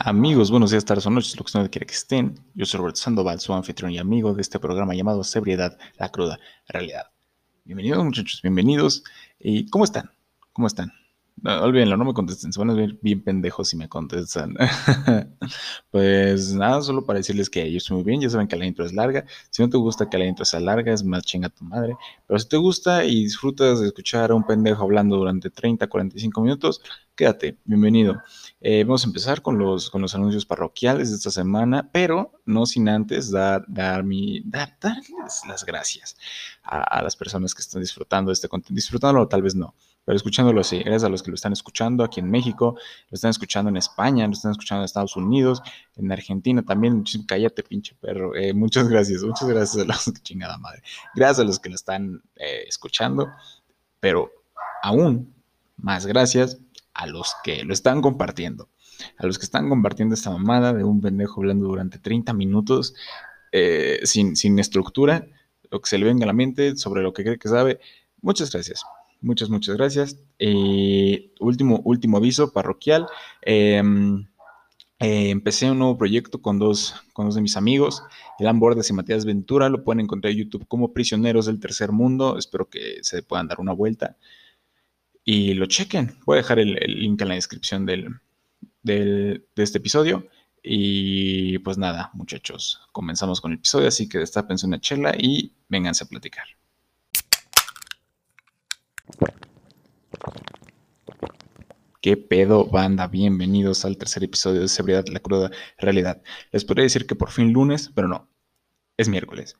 Amigos, buenos días, tardes o noches, lo que quiera que estén. Yo soy Roberto Sandoval, su anfitrión y amigo de este programa llamado Sebriedad, la cruda realidad. Bienvenidos muchachos, bienvenidos. ¿Y cómo están? ¿Cómo están? No, olvídenlo, no me contesten, se van a ver bien pendejos si me contestan. pues nada, solo para decirles que yo estoy muy bien, ya saben que la intro es larga. Si no te gusta que la intro sea larga, es más chinga tu madre. Pero si te gusta y disfrutas de escuchar a un pendejo hablando durante 30, 45 minutos, quédate, bienvenido. Eh, vamos a empezar con los, con los anuncios parroquiales de esta semana, pero no sin antes dar, dar mi, dar, darles las gracias a, las personas que están disfrutando este contenido. Disfrutándolo tal vez no, pero escuchándolo sí. Gracias a los que lo están escuchando aquí en México, lo están escuchando en España, lo están escuchando en Estados Unidos, en Argentina también. Cállate, pinche perro. Eh, muchas gracias, muchas gracias a los que chingada madre. Gracias a los que lo están eh, escuchando, pero aún más gracias a los que lo están compartiendo. A los que están compartiendo esta mamada de un pendejo hablando durante 30 minutos eh, sin, sin estructura, lo que se le venga a la mente, sobre lo que cree que sabe. Muchas gracias. Muchas, muchas gracias. Eh, último, último aviso parroquial. Em, eh, empecé un nuevo proyecto con dos, con dos de mis amigos, Elan Bordes y Matías Ventura. Lo pueden encontrar en YouTube como Prisioneros del Tercer Mundo. Espero que se puedan dar una vuelta y lo chequen. Voy a dejar el, link en la descripción del, de este episodio. Y pues nada, muchachos, comenzamos con el episodio, así que destapense una chela y vénganse a platicar. ¿Qué pedo, banda? Bienvenidos al tercer episodio de Seguridad, la cruda realidad. Les podría decir que por fin lunes, pero no, es miércoles.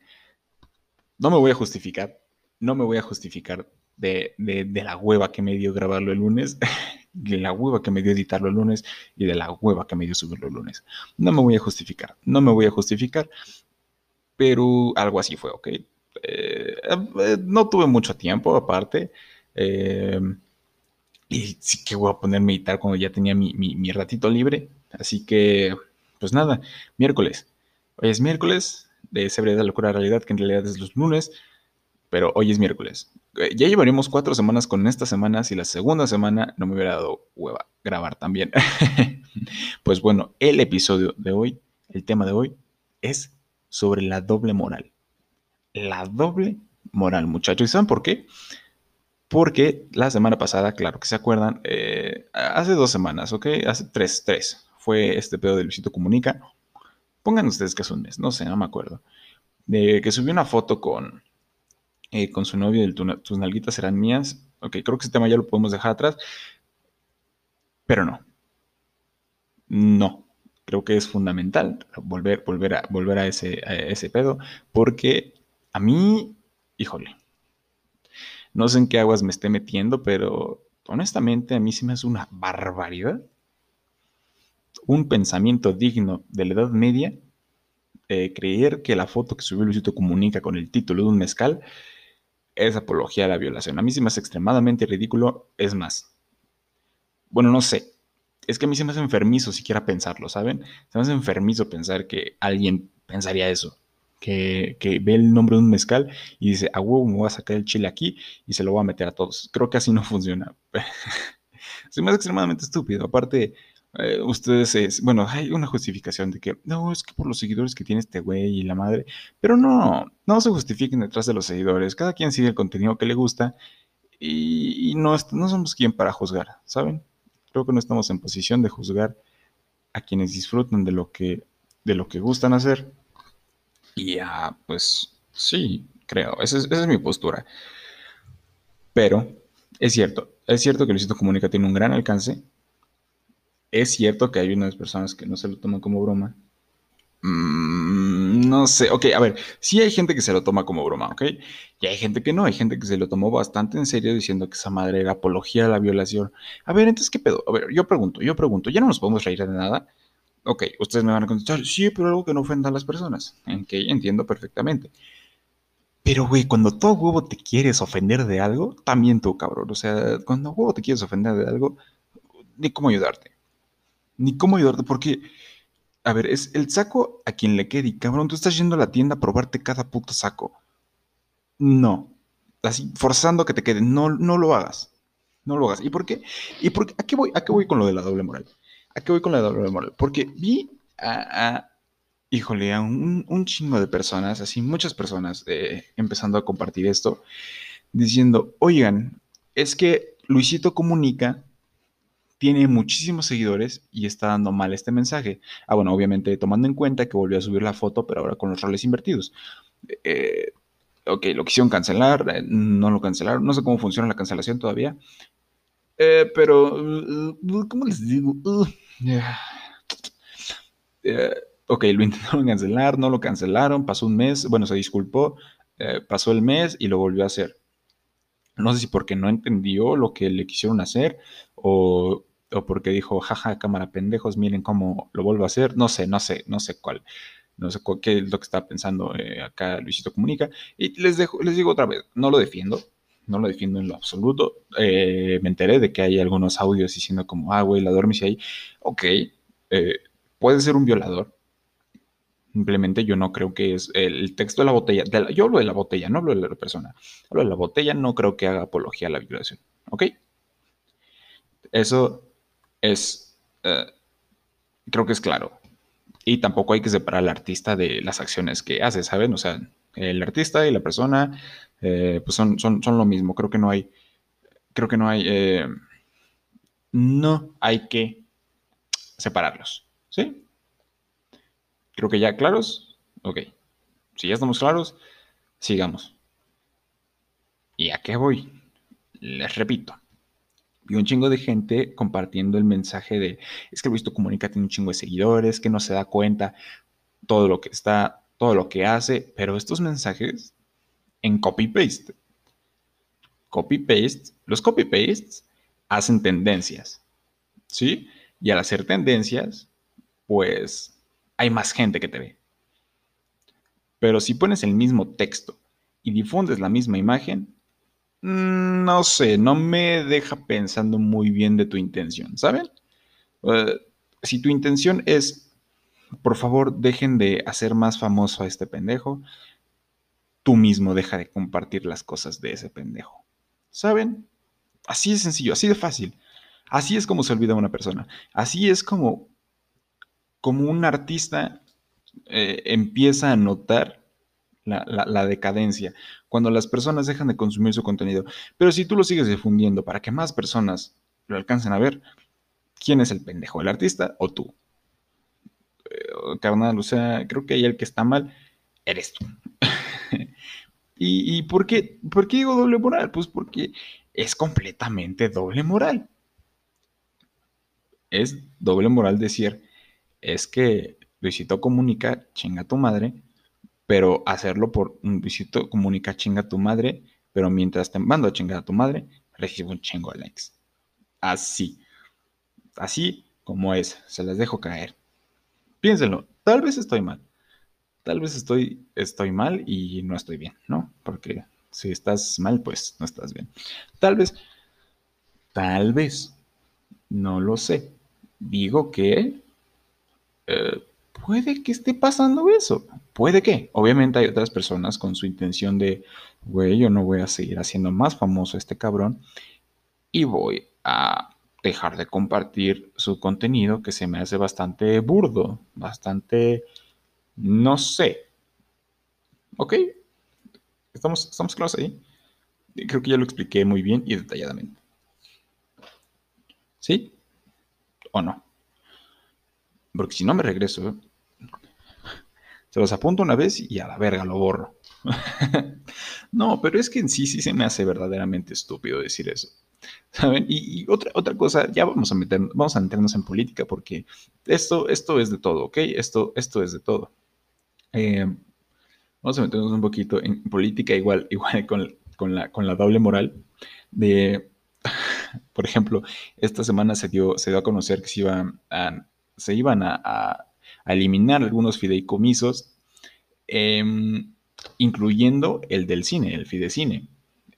No me voy a justificar, no me voy a justificar de, la hueva que me dio grabarlo el lunes, de la hueva que me dio editarlo el lunes y de la hueva que me dio subirlo el lunes. No me voy a justificar, no me voy a justificar, pero algo así fue, ¿ok? Eh, eh, no tuve mucho tiempo aparte. Eh, y sí que voy a ponerme a editar cuando ya tenía mi, mi ratito libre. Así que, pues nada, miércoles. Hoy es miércoles de Sebreda Locura Realidad, que en realidad es los lunes pero hoy es miércoles. Eh, ya llevaríamos cuatro semanas con esta semana si la segunda semana no me hubiera dado hueva grabar también. pues bueno, el episodio de hoy, el tema de hoy, es sobre la doble moral. La doble moral, muchachos. ¿Y saben por qué? Porque la semana pasada, claro que se acuerdan, eh, hace dos semanas, ¿ok? Hace tres, tres. Fue este pedo del Luisito Comunica. Pongan ustedes que es un mes, no sé, no me acuerdo. De que subió una foto con, eh, con su novio tus nalguitas serán mías. Ok, creo que ese tema ya lo podemos dejar atrás. Pero no. No. Creo que es fundamental volver, volver, a, volver a, ese, a ese pedo. Porque a mí, híjole. No sé en qué aguas me esté metiendo, pero honestamente a mí sí me hace una barbaridad. Un pensamiento digno de la Edad Media. Eh, creer que la foto que subió Luisito Comunica con el título de un mezcal es apología a la violación. A mí sí me hace extremadamente ridículo, es más. Bueno, no sé. Es que a mí se me hace enfermizo siquiera pensarlo, ¿saben? Se me hace enfermizo pensar que alguien pensaría eso. Que, ve el nombre de un mezcal y dice, a huevo me voy a sacar el chile aquí y se lo voy a meter a todos. Creo que así no funciona. se me extremadamente estúpido. Aparte, eh, ustedes, es, bueno, hay una justificación de que no, es que por los seguidores que tiene este güey y la madre, pero no, no se justifiquen detrás de los seguidores, cada quien sigue el contenido que le gusta y, no, no somos quien para juzgar, ¿saben? Creo que no estamos en posición de juzgar a quienes disfrutan de lo que, de lo que gustan hacer y pues sí, creo, esa es, mi postura. Pero es cierto, es cierto que Luisito Comunica tiene un gran alcance es cierto que hay unas personas que no se lo toman como broma. Mm, no sé, ok, a ver, sí hay gente que se lo toma como broma, ok, y hay gente que no, hay gente que se lo tomó bastante en serio diciendo que esa madre era apología a la violación. A ver, entonces, ¿qué pedo? A ver, yo pregunto, yo pregunto, ¿ya no nos podemos reír de nada? Ok, ustedes me van a contestar, sí, pero algo que no ofenda a las personas. Ok, entiendo perfectamente. Pero, güey, cuando todo huevo te quieres ofender de algo, también tú, cabrón. O sea, cuando huevo te quieres ofender de algo, ni cómo ayudarte ni cómo ayudarte, porque, a ver, es el saco a quien le quede, y cabrón, tú estás yendo a la tienda a probarte cada puto saco. No, así, forzando a que te quede, no, no lo hagas. No lo hagas. ¿Y por qué? ¿Y por qué? ¿A qué voy, a qué voy con lo de la doble moral? ¿A qué voy con la doble moral? Porque vi a, híjole, a un, chingo de personas, así muchas personas, eh, empezando a compartir esto, diciendo, oigan, es que Luisito Comunica tiene muchísimos seguidores y está dando mal este mensaje. Ah, bueno, obviamente tomando en cuenta que volvió a subir la foto, pero ahora con los roles invertidos. Eh, ok, lo quisieron cancelar, eh, no lo cancelaron, no sé cómo funciona la cancelación todavía. Eh, pero, ¿cómo les digo? Uh, ok, lo intentaron cancelar, no lo cancelaron, pasó un mes, bueno, se disculpó, pasó el mes y lo volvió a hacer. No sé si porque no entendió lo que le quisieron hacer o, porque dijo, jaja, cámara pendejos, miren cómo lo vuelvo a hacer. No sé, no sé, no sé cuál. No sé qué es lo que está pensando eh, acá Luisito Comunica. Y les, dejo, les digo otra vez, no lo defiendo. No lo defiendo en lo absoluto. Eh, me enteré de que hay algunos audios diciendo como, ah, güey, la dormís ahí. Ok, eh, puede ser un violador, Simplemente yo no creo que es el texto de la botella. yo hablo de la botella, no hablo de la persona. Hablo de la botella, no creo que haga apología a la violación. ¿Ok? Eso es. Eh, creo que es claro. Y tampoco hay que separar al artista de las acciones que hace, ¿saben? O sea, el artista y la persona, eh, pues son, son, son, lo mismo. Creo que no hay. Creo que no hay. Eh, no hay que separarlos. ¿Sí? Creo que ya claros. Ok. Si ya estamos claros, sigamos. ¿Y a qué voy? Les repito. Vi un chingo de gente compartiendo el mensaje de, es que visto Comunica tiene un chingo de seguidores, que no se da cuenta todo lo que está, todo lo que hace, pero estos mensajes en copy-paste. Copy-paste, los copy-pastes hacen tendencias, ¿sí? Y al hacer tendencias, pues hay más gente que te ve. Pero si pones el mismo texto y difundes la misma imagen, mm, no sé, no me deja pensando muy bien de tu intención, ¿saben? Si tu intención es, por favor, dejen de hacer más famoso a este pendejo, tú mismo deja de compartir las cosas de ese pendejo. ¿Saben? Así de sencillo, así de fácil. Así es como se olvida una persona. Así es como como un artista eh, empieza a notar la, decadencia, cuando las personas dejan de consumir su contenido. Pero si tú lo sigues difundiendo para que más personas lo alcancen a ver, ¿quién es el pendejo? ¿El artista o tú? Eh, carnal, o sea, creo que ahí el que está mal eres tú. ¿Y, por, qué, digo doble moral? Pues porque es completamente doble moral. Es doble moral decir, es que Luisito comunica, chinga tu madre, pero hacerlo por un Luisito comunica, chinga tu madre, pero mientras te mando a chingar a tu madre, recibo un chingo de likes. Así. Así como es. Se las dejo caer. Piénsenlo. Tal vez estoy mal. Tal vez estoy, estoy mal y no estoy bien, ¿no? Porque si estás mal, pues no estás bien. Tal vez, tal vez, no lo sé. Digo que eh, puede que esté pasando eso. Puede que. Obviamente hay otras personas con su intención de, güey, yo no voy a seguir haciendo más famoso a este cabrón y voy a dejar de compartir su contenido que se me hace bastante burdo, bastante, no sé. ¿Ok? ¿Estamos, estamos claros ahí? Creo que ya lo expliqué muy bien y detalladamente. ¿Sí? ¿O no? Porque si no me regreso, se los apunto una vez y a la verga lo borro. no, pero es que en sí sí se me hace verdaderamente estúpido decir eso. ¿Saben? Y, otra, otra cosa, ya vamos a, meter, vamos a meternos en política porque esto, esto es de todo, ¿ok? Esto, esto es de todo. Eh, vamos a meternos un poquito en política igual, igual con, la, con la doble moral de, por ejemplo, esta semana se dio, se dio a conocer que se iba a se iban a, eliminar algunos fideicomisos, em, incluyendo el del cine, el Fidecine,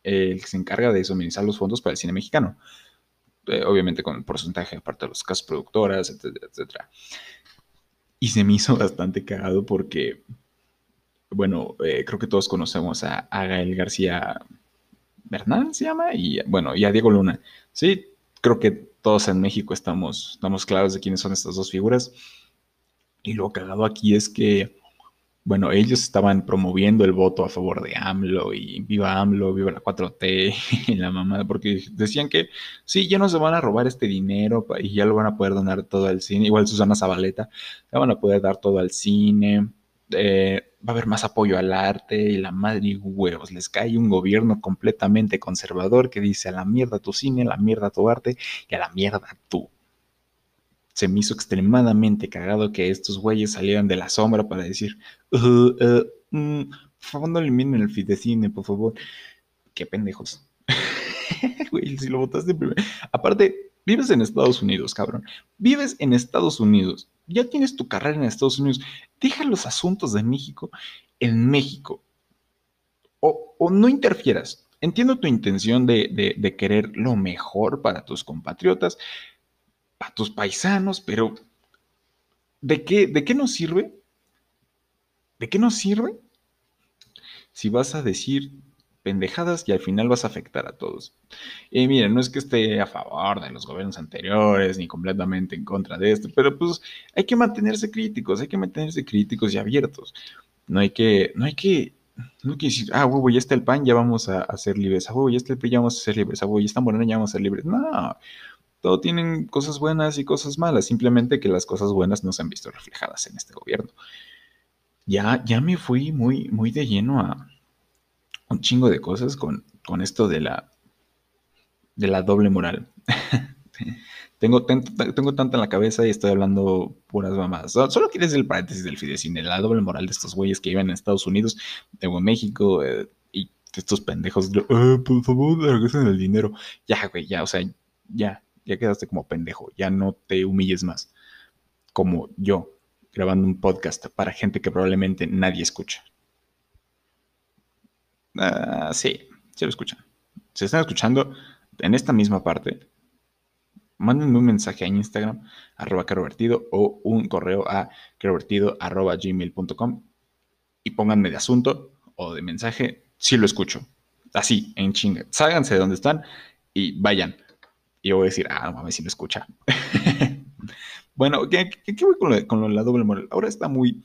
el que se encarga de suministrar los fondos para el cine mexicano. Eh, obviamente con porcentaje aparte de los casas productoras, etcétera, etcétera. Y se me hizo bastante cagado porque, bueno, eh, creo que todos conocemos a, a Gael García Bernal, se llama, y bueno, y a Diego Luna. Sí, creo que todos en México estamos, estamos claros de quiénes son estas dos figuras. Y lo cagado aquí es que, bueno, ellos estaban promoviendo el voto a favor de AMLO y viva AMLO, viva la 4T y la mamada, porque decían que sí, ya no se van a robar este dinero y ya lo van a poder donar todo al cine. Igual Susana Zabaleta, ya van a poder dar todo al cine. Eh, va a haber más apoyo al arte y la madre y huevos. Les cae un gobierno completamente conservador que dice a la mierda tu cine, a la mierda tu arte y a la mierda tú. Se me hizo extremadamente cagado que estos güeyes salieran de la sombra para decir, uh, uh, mm, por favor no eliminen el fidecine, por favor. Qué pendejos. Güey, si lo votaste primero. Aparte, vives en Estados Unidos, cabrón. Vives en Estados Unidos ya tienes tu carrera en Estados Unidos, deja los asuntos de México en México. O, no interfieras. Entiendo tu intención de, querer lo mejor para tus compatriotas, para tus paisanos, pero ¿de qué, ¿de qué nos sirve? ¿De qué nos sirve si vas a decir pendejadas y al final vas a afectar a todos. Y miren, no es que esté a favor de los gobiernos anteriores ni completamente en contra de esto, pero pues hay que mantenerse críticos, hay que mantenerse críticos y abiertos. No hay que, no hay que, no hay que decir, ah, huevo, ya está el pan, ya vamos a, ser libres, ah, huevo, ya está el PRI, ya vamos a ser libres, ah, huevo, ya está Morena, ya vamos a ser libres. No, todo tienen cosas buenas y cosas malas, simplemente que las cosas buenas no se han visto reflejadas en este gobierno. Ya, ya me fui muy, muy de lleno a, un chingo de cosas con, con esto de la, de la doble moral. tengo, tengo tanto en la cabeza y estoy hablando puras mamadas. Solo quieres el paréntesis del fidecine, la doble moral de estos güeyes que viven en Estados Unidos, en México, eh, y estos pendejos, eh, por favor, regresen el dinero. Ya, güey, ya, o sea, ya, ya quedaste como pendejo, ya no te humilles más. Como yo, grabando un podcast para gente que probablemente nadie escucha. Ah, sí, sí lo escuchan. Si están escuchando en esta misma parte, mándenme un mensaje a Instagram, arroba carovertido, o un correo a carovertido, arroba gmail.com y pónganme de asunto o de mensaje si lo escucho. Así, en chinga. Sálganse de donde están y vayan. Y yo voy a decir, ah, mames, si lo escucha. bueno, ¿qué, voy con, lo, con la doble moral? Ahora está muy,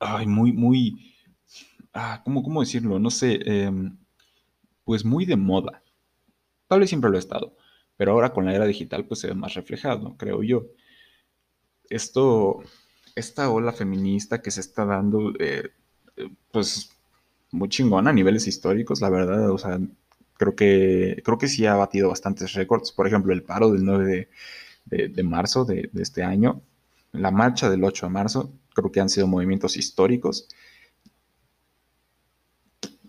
ay, muy, muy ah, ¿cómo, ¿cómo, decirlo? No sé, em, pues muy de moda. Tal vez siempre lo ha estado, pero ahora con la era digital pues se ve más reflejado, creo yo. Esto, esta ola feminista que se está dando, eh, eh, pues muy chingona a niveles históricos, la verdad, o sea, creo que, creo que sí ha batido bastantes récords. Por ejemplo, el paro del 9 de, marzo de, de, este año, la marcha del 8 de marzo, creo que han sido movimientos históricos.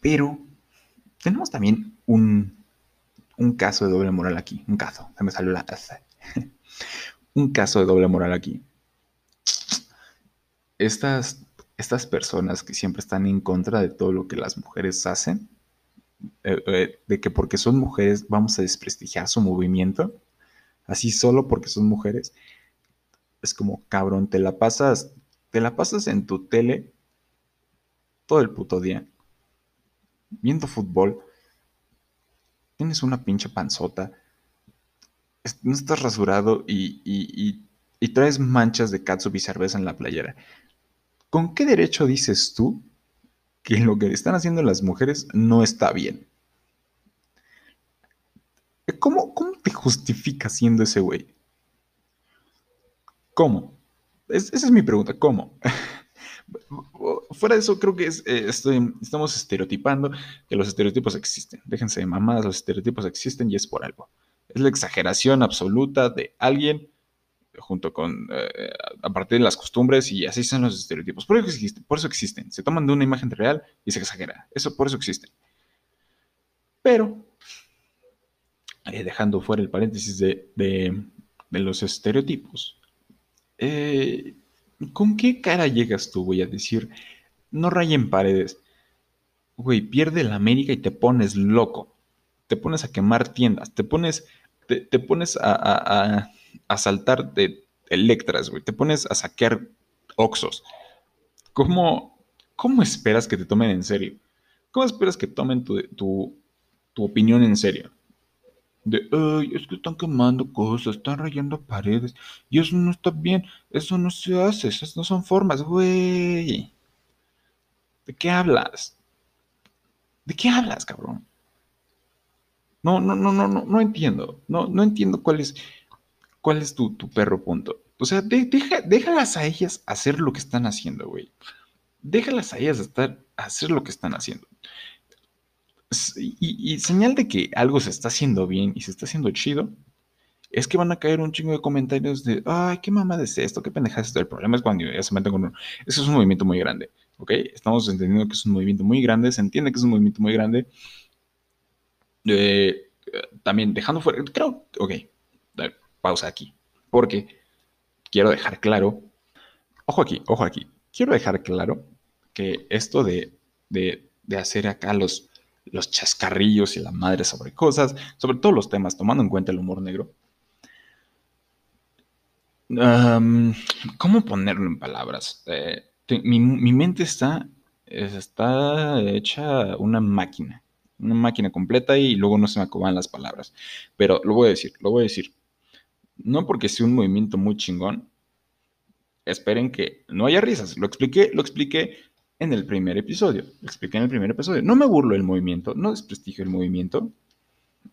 Pero tenemos también un, caso de doble moral aquí. Un caso. Se me salió la taza. un caso de doble moral aquí. Estas, estas personas que siempre están en contra de todo lo que las mujeres hacen, eh, eh, de que porque son mujeres vamos a desprestigiar su movimiento, así solo porque son mujeres, es como, cabrón, te la pasas, te la pasas en tu tele todo el puto día viendo fútbol, tienes una pinche panzota, no estás rasurado y, traes manchas de catsup y cerveza en la playera. ¿Con qué derecho dices tú que lo que están haciendo las mujeres no está bien? ¿Cómo, cómo te justifica siendo ese güey? ¿Cómo? esa es mi pregunta, ¿cómo? fuera de eso, creo que eh, estamos estereotipando que los estereotipos existen. Déjense de mamadas, los estereotipos existen y es por algo. Es la exageración absoluta de alguien junto con, eh, a partir de las costumbres y así son los estereotipos. Por eso, existen, por eso existen. Se toman de una imagen real y se exagera. Eso, por eso existen. Pero, eh, dejando fuera el paréntesis de, de, los estereotipos, eh, ¿Con qué cara llegas tú, voy a decir, no rayen paredes? Güey, pierde la América y te pones loco. Te pones a quemar tiendas, te pones, te, pones a, a, a, saltar de Electras, güey. Te pones a saquear Oxos. ¿Cómo, ¿Cómo esperas que te tomen en serio? ¿Cómo esperas que tomen tu, tu, tu opinión en serio? de, ay, es que están quemando cosas, están rayando paredes, y eso no está bien, eso no se hace, esas no son formas, güey. ¿De qué hablas? ¿De qué hablas, cabrón? No, no, no, no, no, no entiendo. No, no entiendo cuál es, cuál es tu, perro punto. O sea, deja, déjalas a ellas hacer lo que están haciendo, güey. Déjalas a ellas estar, hacer lo que están haciendo. Y, señal de que algo se está haciendo bien y se está haciendo chido, es que van a caer un chingo de comentarios de, ay, qué mamada es esto, qué pendeja es esto. El problema es cuando ya se meten con uno. Eso es un movimiento muy grande, ¿ok? Estamos entendiendo que es un movimiento muy grande, se entiende que es un movimiento muy grande. Eh, también dejando fuera, creo, ok, pausa aquí, porque quiero dejar claro, ojo aquí, ojo aquí, quiero dejar claro que esto de, de, de hacer acá los los chascarrillos y la madre sobre cosas, sobre todos los temas, tomando en cuenta el humor negro. ¿Cómo ponerlo en palabras? Eh, mi, mente está, está hecha una máquina, una máquina completa y luego no se me acomodan las palabras. Pero lo voy a decir, lo voy a decir. No porque sea un movimiento muy chingón, esperen que no haya risas. Lo expliqué, lo expliqué en el primer episodio. Lo expliqué en el primer episodio. No me burlo del movimiento, no desprestigio el movimiento.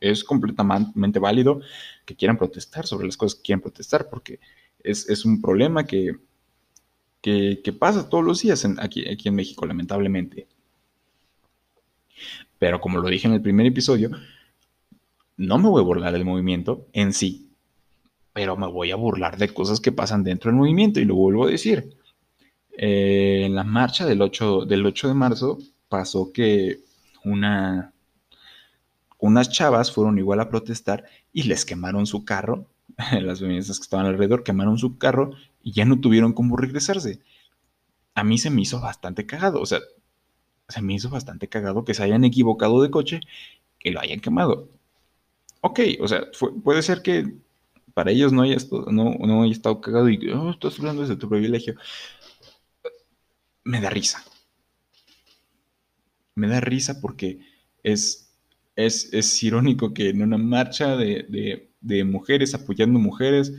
Es completamente válido que quieran protestar sobre las cosas que quieran protestar, porque es, un problema que, pasa todos los días aquí, aquí en México, lamentablemente. Pero como lo dije en el primer episodio, no me voy a burlar del movimiento en sí, pero me voy a burlar de cosas que pasan dentro del movimiento y lo vuelvo a decir. Eh, en la marcha del 8, del 8 de marzo pasó que una, unas chavas fueron igual a protestar y les quemaron su carro. Las feministas que estaban alrededor quemaron su carro y ya no tuvieron cómo regresarse. A mí se me hizo bastante cagado, o sea, se me hizo bastante cagado que se hayan equivocado de coche y lo hayan quemado. Ok, o sea, puede ser que para ellos no haya, no, no haya estado cagado y oh, estás hablando desde tu privilegio me da risa. Me da risa porque es, es, irónico que en una marcha de, mujeres apoyando mujeres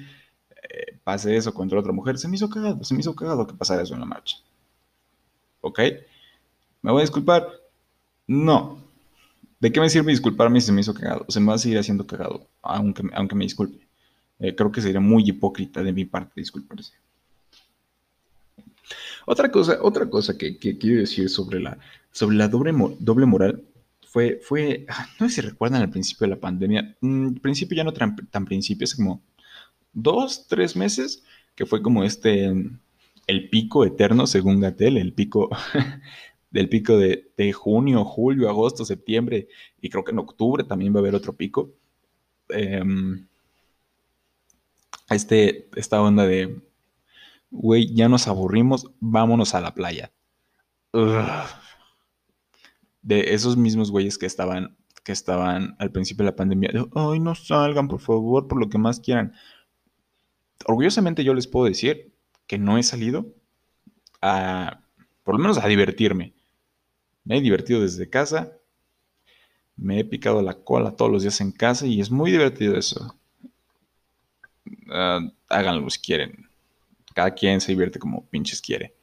eh, pase eso contra otra mujer. Se me hizo cagado, se me hizo cagado que pasara eso en la marcha. ¿Ok? ¿Me voy a disculpar? No. ¿De qué me sirve disculparme si se me hizo cagado? Se me va a seguir haciendo cagado, aunque, aunque me disculpe. Eh, creo que sería muy hipócrita de mi parte disculparse. Otra cosa, otra cosa que, quiero decir sobre la, sobre la doble, doble moral fue, fue, ah, no sé si recuerdan al principio de la pandemia, mm, principio ya no tan, tan principio, es como dos, tres meses, que fue como este, el pico eterno según Gatel, el pico del pico de, junio, julio, agosto, septiembre, y creo que en octubre también va a haber otro pico. Em, este, esta onda de güey, ya nos aburrimos, vámonos a la playa. De esos mismos güeyes que estaban, que estaban al principio de la pandemia, ay, no salgan, por favor, por lo que más quieran. Orgullosamente yo les puedo decir que no he salido a, por lo menos a divertirme. Me he divertido desde casa, me he picado la cola todos los días en casa y es muy divertido eso. Ah, háganlo si quieren cada quien se divierte como pinches quiere.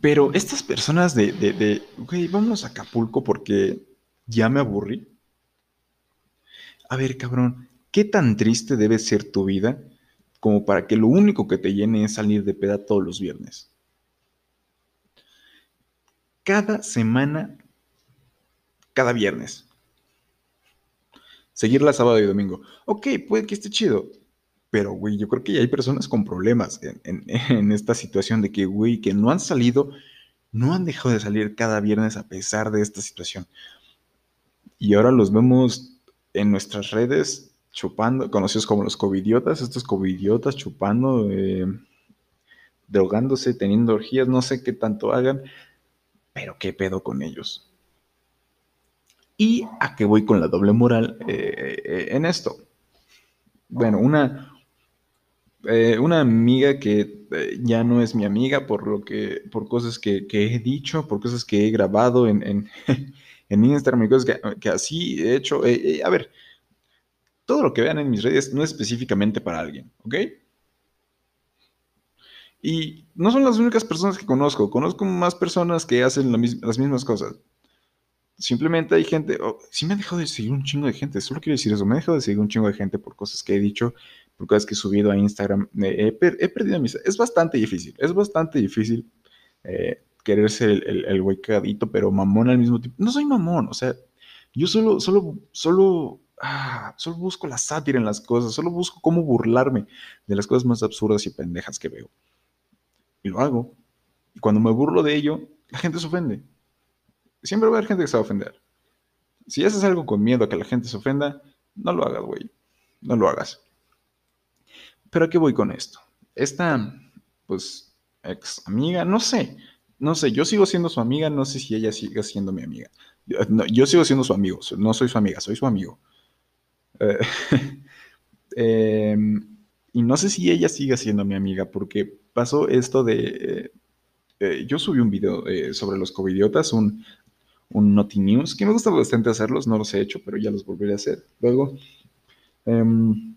Pero estas personas de, de, de vámonos a Acapulco porque ya me aburrí. A ver, cabrón, ¿qué tan triste debe ser tu vida como para que lo único que te llene es salir de peda todos los viernes? Cada semana, cada viernes. Seguirla sábado y domingo. Ok, puede que esté chido. Pero, güey, yo creo que ya hay personas con problemas en, esta situación de que, güey, que no han salido, no han dejado de salir cada viernes a pesar de esta situación. Y ahora los vemos en nuestras redes chupando, conocidos como los covidiotas, estos covidiotas chupando, eh, drogándose, teniendo orgías, no sé qué tanto hagan, pero qué pedo con ellos. ¿Y a qué voy con la doble moral eh, eh, en esto? Bueno, una, eh, una amiga que eh, ya no es mi amiga por lo que, por cosas que, he dicho, por cosas que he grabado en, en Instagram y cosas que, así he hecho. Eh, eh, a ver, todo lo que vean en mis redes no es específicamente para alguien, ¿ok? Y no son las únicas personas que conozco, conozco más personas que hacen las mismas cosas. Simplemente hay gente, oh, sí me ha dejado de seguir un chingo de gente, solo quiero decir eso, me ha dejado de seguir un chingo de gente por cosas que he dicho, por cosas que he subido a Instagram. he, perdido mis... Es bastante difícil, es bastante difícil eh, querer ser el, el, güey cagadito, pero mamón al mismo tiempo. No soy mamón, o sea, yo solo, solo, solo ah, solo busco la sátira en las cosas, solo busco cómo burlarme de las cosas más absurdas y pendejas que veo. Y lo hago. Y cuando me burlo de ello, la gente se ofende. Siempre va a haber gente que se va a ofender. Si haces algo con miedo a que la gente se ofenda, no lo hagas, güey. No lo hagas. Pero ¿a qué voy con esto? Esta, pues, ex amiga, no sé. No sé, yo sigo siendo su amiga, no sé si ella sigue siendo mi amiga. Yo, yo sigo siendo su amigo, no soy su amiga, soy su amigo. Eh, em, y no sé si ella sigue siendo mi amiga, porque pasó esto de... Eh, eh, yo subí un video sobre los covidiotas, un, un Naughty News, que me gusta bastante hacerlos, no los he hecho, pero ya los volveré a hacer luego. Em,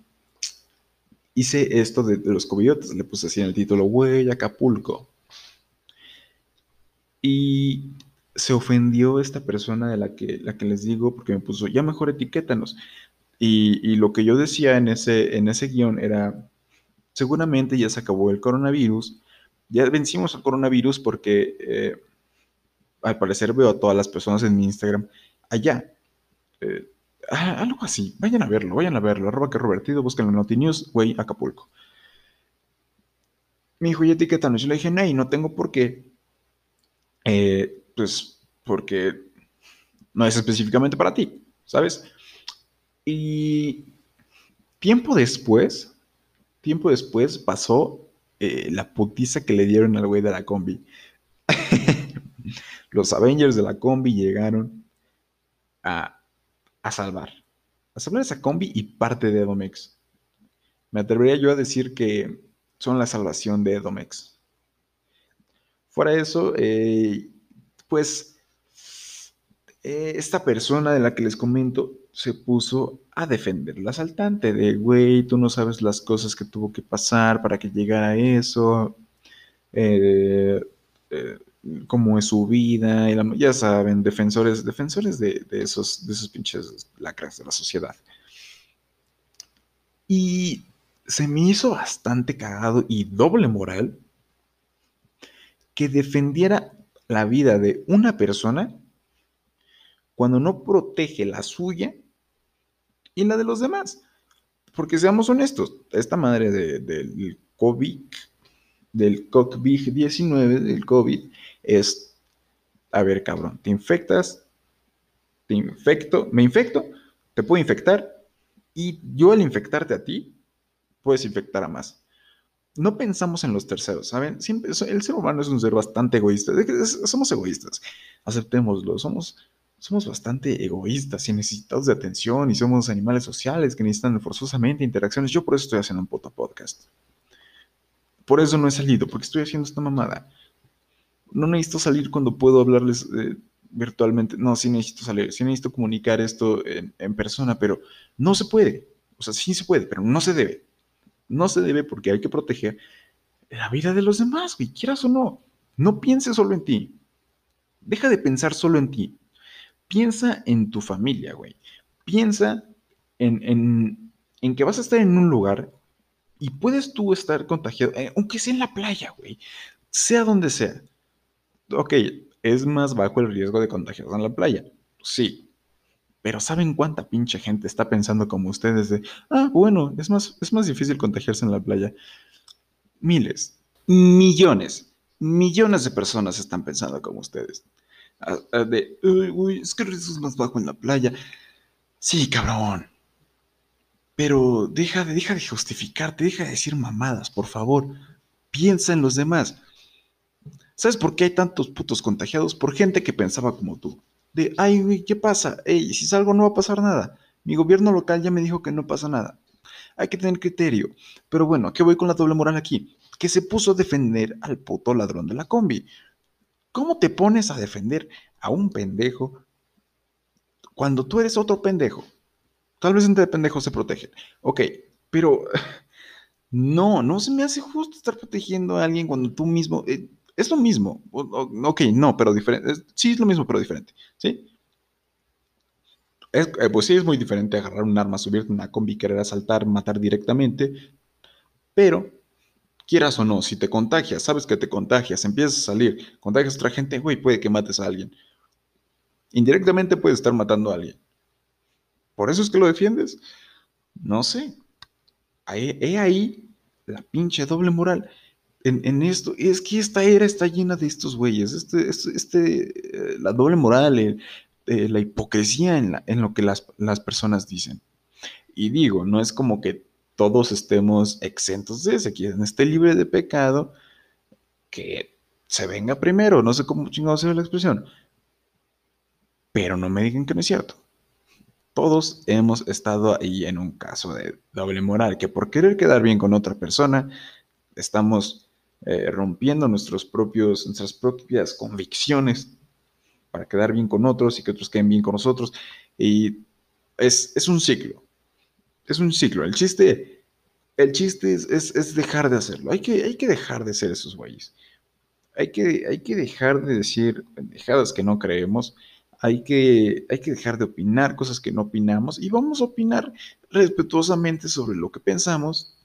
hice esto de, los covidiotas, le puse así en el título, güey, Acapulco. Y se ofendió esta persona de la que, la que les digo, porque me puso, ya mejor etiquétanos. Y, lo que yo decía en ese, en ese guion era, seguramente ya se acabó el coronavirus, ya vencimos el coronavirus porque eh, al parecer veo a todas las personas en mi Instagram allá. Eh, ah, algo así, vayan a verlo, vayan a verlo, arroba que Robertido, busquen la News, güey, Acapulco. Mi hijo, y etiquetanos. Yo le dije, no, no tengo por qué. Eh, pues porque no es específicamente para ti, ¿sabes? Y tiempo después, tiempo después pasó eh, la putiza que le dieron al güey de la combi. Los Avengers de la combi llegaron a, a salvar. A salvar esa combi y parte de Edomex. Me atrevería yo a decir que son la salvación de Edomex. Fuera de eso, eh, pues eh, esta persona de la que les comento se puso a defender al asaltante, de, güey, tú no sabes las cosas que tuvo que pasar para que llegara a eso, eh, eh, cómo es su vida, ya saben, defensores, defensores de, esos, de esos pinches lacras de la sociedad. Y se me hizo bastante cagado y doble moral que defendiera la vida de una persona cuando no protege la suya y la de los demás. Porque seamos honestos, esta madre del COVID, del COVID-19, del COVID, es, a ver, cabrón, te infectas, te infecto, me infecto, te puedo infectar, y yo al infectarte a ti, puedes infectar a más. No pensamos en los terceros, ¿saben? Siempre, el ser humano es un ser bastante egoísta. Somos egoístas, aceptémoslo, somos somos bastante egoístas y necesitados de atención y somos animales sociales que necesitan forzosamente interacciones. Yo por eso estoy haciendo un puto podcast. Por eso no he salido, porque estoy haciendo esta mamada. No necesito salir cuando puedo hablarles eh, virtualmente. No, sí necesito salir, sí necesito comunicar esto en, en persona, pero no se puede. O sea, sí se puede, pero no se debe. No se debe porque hay que proteger la vida de los demás, güey, quieras o no. No pienses solo en ti. Deja de pensar solo en ti piensa en tu familia, güey. Piensa en, que vas a estar en un lugar y puedes tú estar contagiado, eh, aunque sea en la playa, güey. Sea donde sea. Ok, es más bajo el riesgo de contagiarse en la playa. Sí. Pero ¿saben cuánta pinche gente está pensando como ustedes de, ah, bueno, es más, es más difícil contagiarse en la playa? Miles, millones, millones de personas están pensando como ustedes de, uy, es que el riesgo es más bajo en la playa. Sí, cabrón. Pero deja de, deja de justificarte, deja de decir mamadas, por favor. Piensa en los demás. ¿Sabes por qué hay tantos putos contagiados? Por gente que pensaba como tú. De, ay, ¿qué pasa? Ey, si salgo no va a pasar nada. Mi gobierno local ya me dijo que no pasa nada. Hay que tener criterio. Pero bueno, ¿qué voy con la doble moral aquí? Que se puso a defender al puto ladrón de la combi. ¿Cómo te pones a defender a un pendejo cuando tú eres otro pendejo, tal vez entre pendejos se protegen. Ok, pero no, no se me hace justo estar protegiendo a alguien cuando tú mismo... Eh, es lo mismo. Ok, no, pero diferente. Sí, es lo mismo, pero diferente. ¿Sí? Eh, pues sí, es muy diferente agarrar un arma, subirte una combi, querer asaltar, matar directamente. Pero, quieras o no, si te contagias, sabes que te contagias, empiezas a salir, contagias a otra gente, güey, puede que mates a alguien. Indirectamente puedes estar matando a alguien. ¿Por eso es que lo defiendes? No sé. He ahí la pinche doble moral. En, esto, es que esta era está llena de estos güeyes, este, este, este eh, la doble moral, eh, la hipocresía en, lo que las, las, personas dicen. Y digo, no es como que todos estemos exentos de ese, quien esté libre de pecado, que se venga primero, no sé cómo chingado sea la expresión, pero no me digan que no es cierto. Todos hemos estado ahí en un caso de doble moral, que por querer quedar bien con otra persona, estamos eh, rompiendo nuestros propios, nuestras propias convicciones para quedar bien con otros y que otros queden bien con nosotros. Y es, es un ciclo. Es un ciclo. El chiste, el chiste es, es, dejar de hacerlo. Hay que, hay que dejar de ser esos güeyes. Hay que, hay que dejar de decir pendejadas que no creemos hay que, hay que dejar de opinar cosas que no opinamos y vamos a opinar respetuosamente sobre lo que pensamos,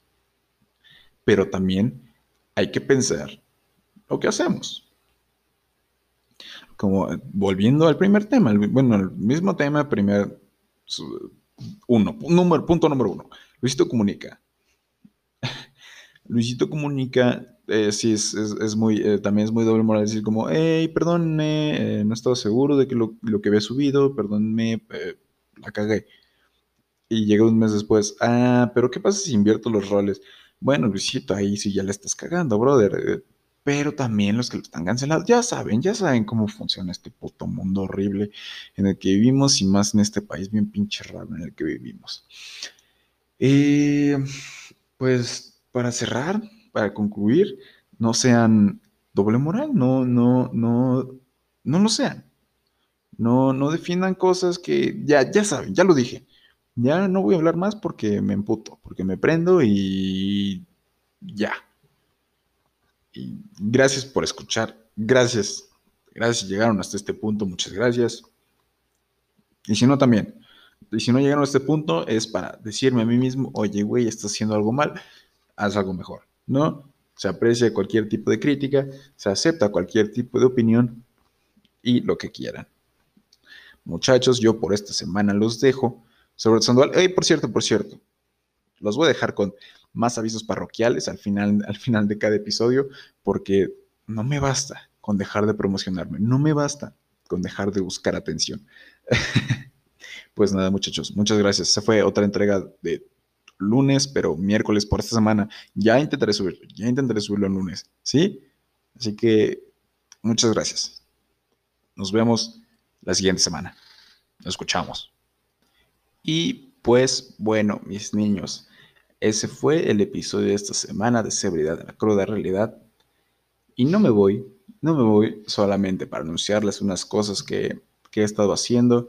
pero también hay que pensar lo que hacemos. Como volviendo al primer tema, bueno, el mismo tema, primer uno, número, punto número uno. Luisito comunica. Luisito comunica eh, sí es, es, muy, eh, también es muy doble moral decir como, hey, perdónme, eh, no estaba seguro de que lo, que había subido, perdónme, la cagué. Y llega un mes después, ah, pero ¿qué pasa si invierto los roles? Bueno, Luisito, ahí sí ya le estás cagando, brother. Pero también los que lo están cancelando, ya saben, ya saben cómo funciona este puto mundo horrible en el que vivimos y más en este país bien pinche raro en el que vivimos. pues para cerrar, para concluir, no sean doble moral, no, no, no, no lo sean. No, no defiendan cosas que ya, ya saben, ya lo dije. Ya no voy a hablar más porque me emputo, porque me prendo y ya. Y gracias por escuchar. Gracias. Gracias llegaron hasta este punto. Muchas gracias. Y si no, también. Y si no llegaron a este punto, es para decirme a mí mismo, oye, güey, estás haciendo algo mal, haz algo mejor. ¿no? Se aprecia cualquier tipo de crítica, se acepta cualquier tipo de opinión y lo que quieran. Muchachos, yo por esta semana los dejo. Sobre Sandoval, hey, por cierto, por cierto, los voy a dejar con más avisos parroquiales al final, al final de cada episodio, porque no me basta con dejar de promocionarme, no me basta con dejar de buscar atención. pues nada, muchachos, muchas gracias. Esa fue otra entrega de lunes, pero miércoles por esta semana. Ya intentaré subirlo, ya intentaré subirlo el lunes, ¿sí? Así que muchas gracias. Nos vemos la siguiente semana. Nos escuchamos. Y pues bueno, mis niños, ese fue el episodio de esta semana de Severidad de la Cruda Realidad. Y no me voy, no me voy solamente para anunciarles unas cosas que, que he estado haciendo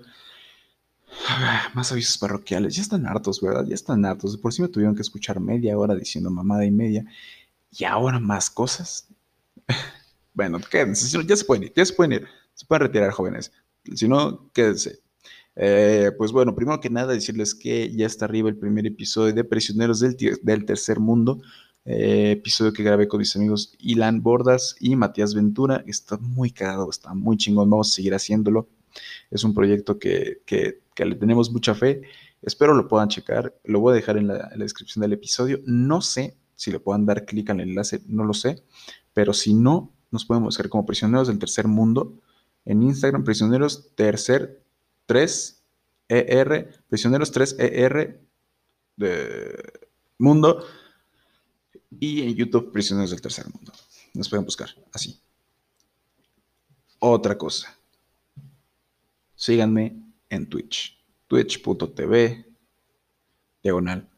más avisos parroquiales. Ya están hartos, ¿verdad? Ya están hartos. Por si me tuvieron que escuchar media hora diciendo mamada y media. Y ahora más cosas. bueno, quédense. Ya se pueden ir, ya se pueden ir. Se pueden retirar, jóvenes. Si no, quédense. Eh, pues bueno, primero que nada decirles que ya está arriba el primer episodio de Prisioneros del, del Tercer Mundo. Eh, episodio que grabé con mis amigos Ilan Bordas y Matías Ventura. Está muy cagado, está muy chingón. Vamos a seguir haciéndolo. Es un proyecto que, que que le tenemos mucha fe. Espero lo puedan checar. Lo voy a dejar en la, descripción del episodio. No sé si le puedan dar clic al enlace, no lo sé. Pero si no, nos podemos buscar como Prisioneros del Tercer Mundo. En Instagram, Prisioneros Tercer 3 ER, Prisioneros 3 ER de Mundo. Y en YouTube, Prisioneros del Tercer Mundo. Nos pueden buscar así. Otra cosa. Síganme en Twitch. Twitch.tv diagonal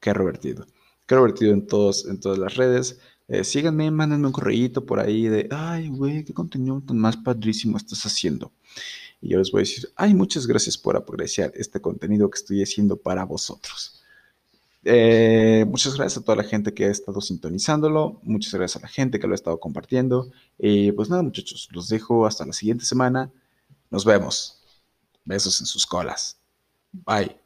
que revertido. Que revertido en, todos, en todas las redes. Eh, síganme, mándenme un correo por ahí de, ay, güey, qué contenido tan más padrísimo estás haciendo. y yo les voy a decir, ay, muchas gracias por apreciar este contenido que estoy haciendo para vosotros. Eh, muchas gracias a toda la gente que ha estado sintonizándolo, muchas gracias a la gente que lo ha estado compartiendo. Y pues nada, muchachos, los dejo hasta la siguiente semana. Nos vemos. Besos en sus colas. Bye.